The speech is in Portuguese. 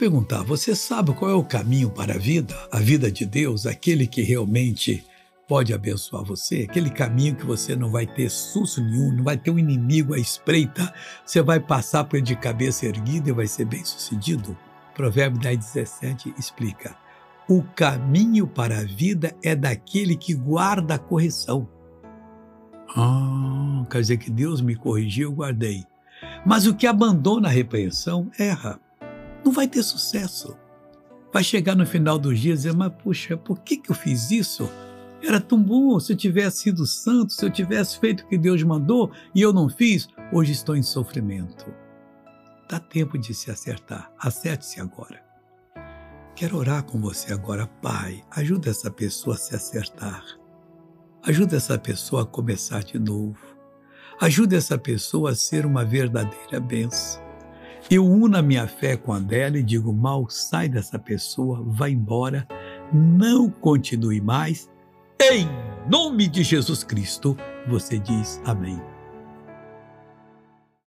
perguntar: você sabe qual é o caminho para a vida? A vida de Deus, aquele que realmente pode abençoar você, aquele caminho que você não vai ter susto nenhum, não vai ter um inimigo à espreita, você vai passar por ele de cabeça erguida e vai ser bem sucedido. Provérbio 10, 17 explica: o caminho para a vida é daquele que guarda a correção. Ah, quer dizer que Deus me corrigiu, eu guardei. Mas o que abandona a repreensão erra. Não vai ter sucesso. Vai chegar no final dos dias e dizer, mas puxa, por que, que eu fiz isso? Era tão bom se eu tivesse sido santo, se eu tivesse feito o que Deus mandou e eu não fiz, hoje estou em sofrimento. Dá tempo de se acertar. Acerte-se agora. Quero orar com você agora, Pai. Ajuda essa pessoa a se acertar. Ajuda essa pessoa a começar de novo. Ajuda essa pessoa a ser uma verdadeira benção. Eu uno a minha fé com a dela e digo: mal, sai dessa pessoa, vai embora, não continue mais. Em nome de Jesus Cristo, você diz amém.